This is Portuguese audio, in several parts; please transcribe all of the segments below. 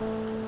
Música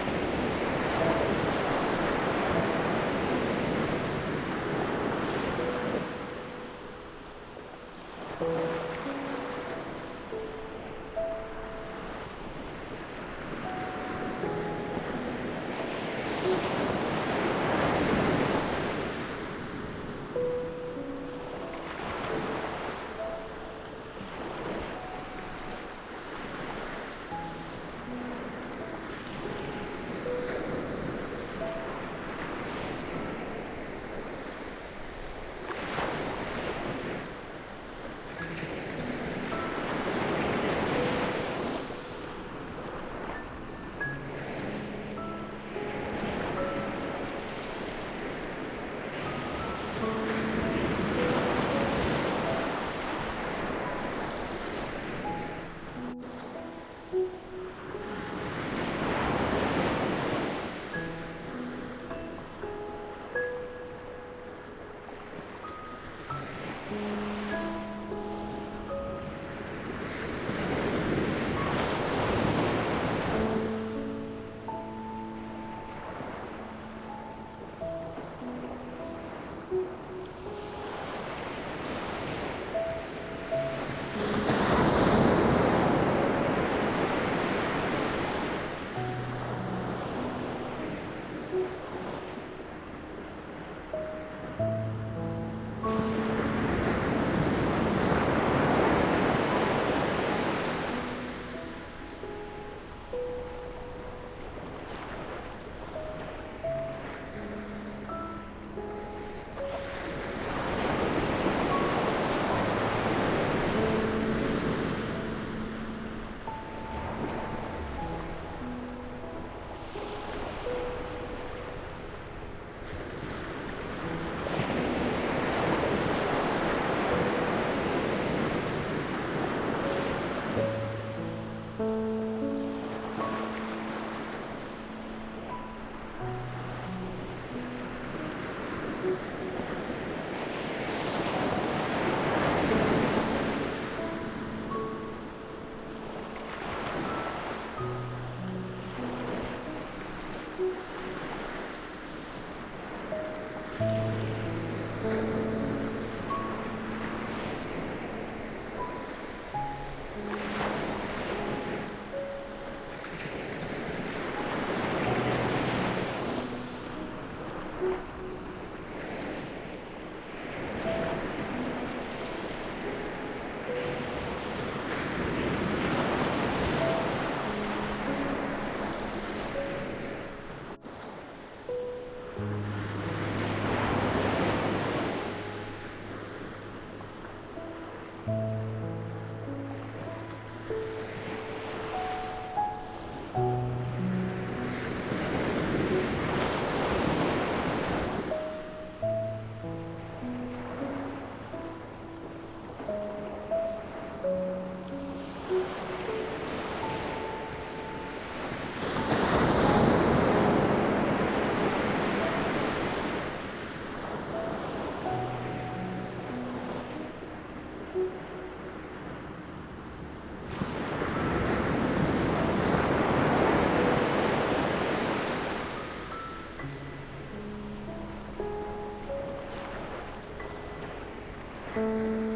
Música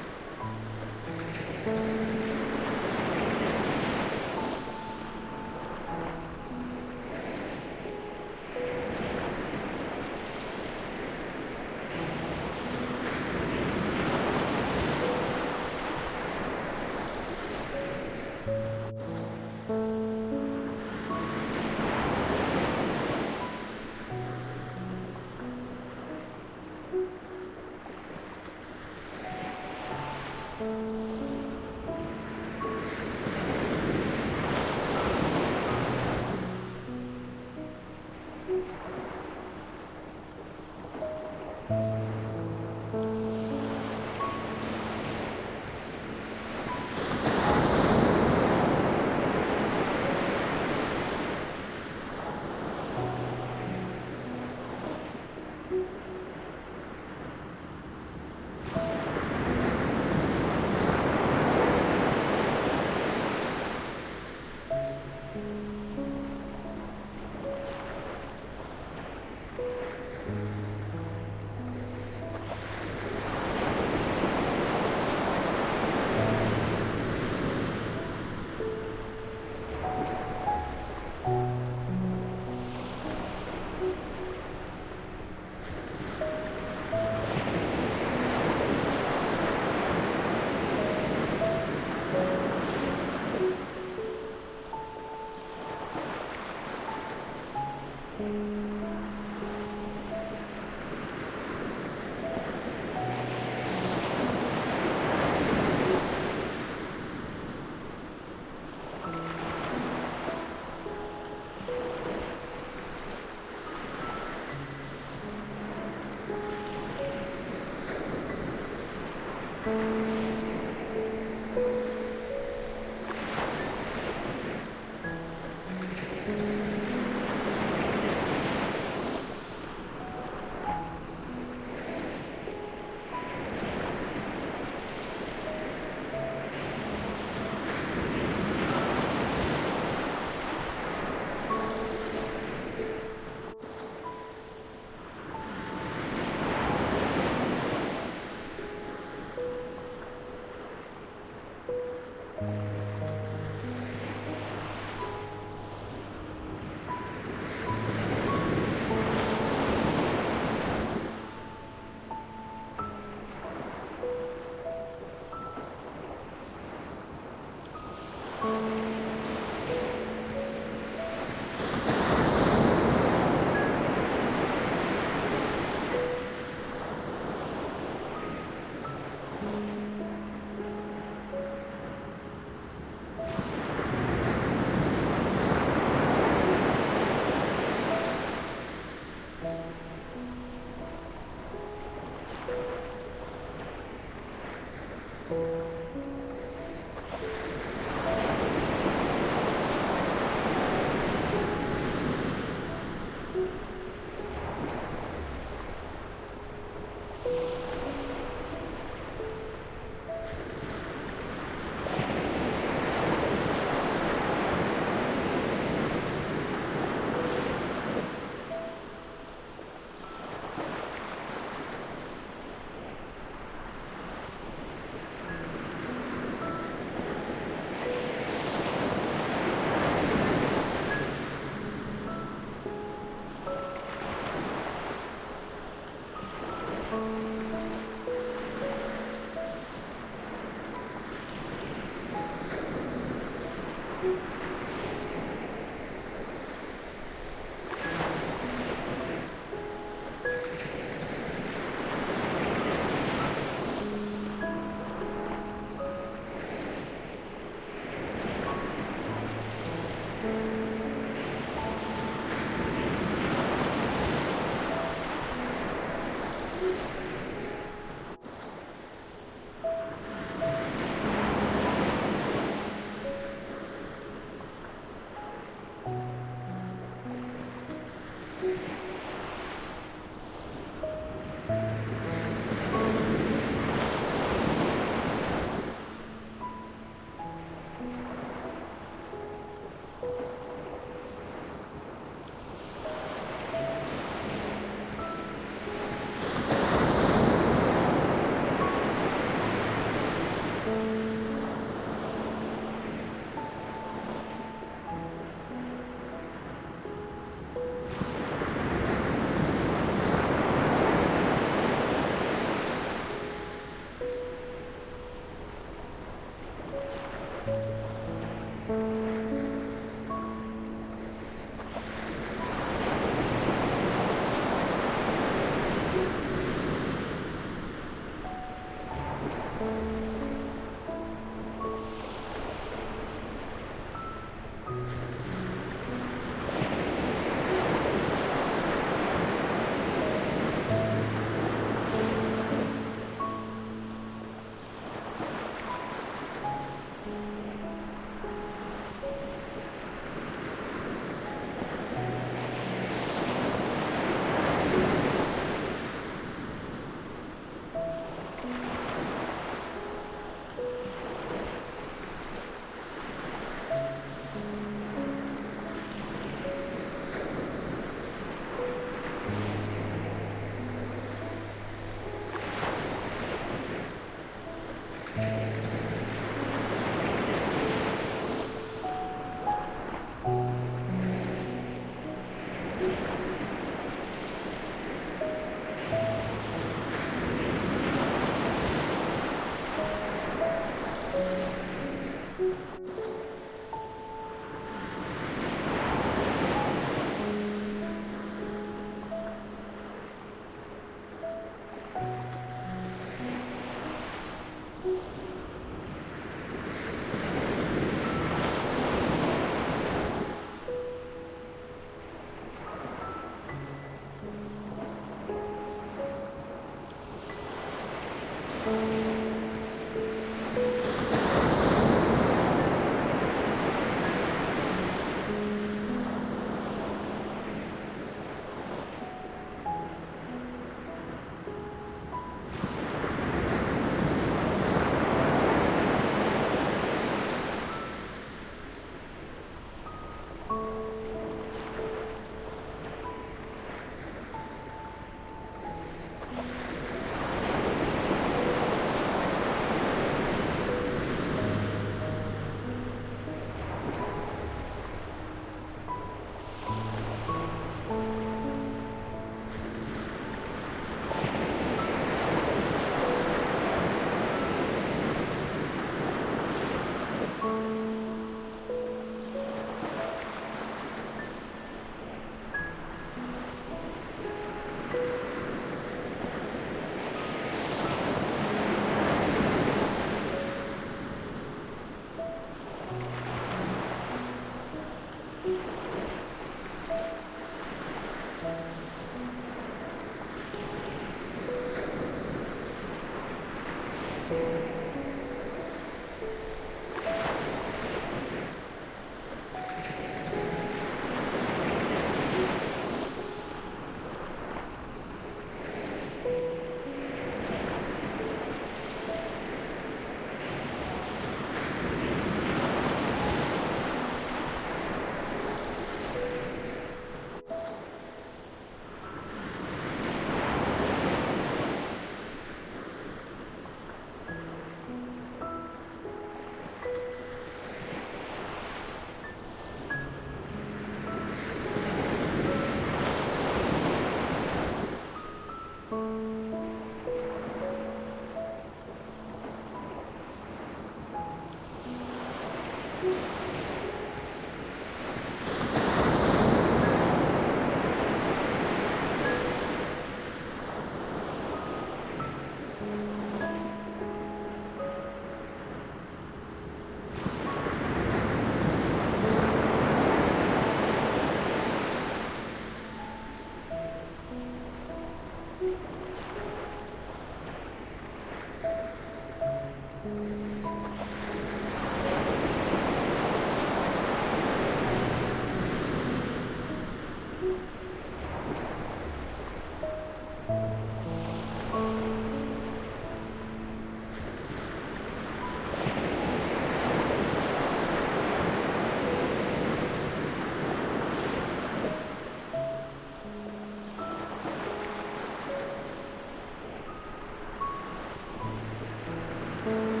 嗯。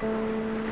Música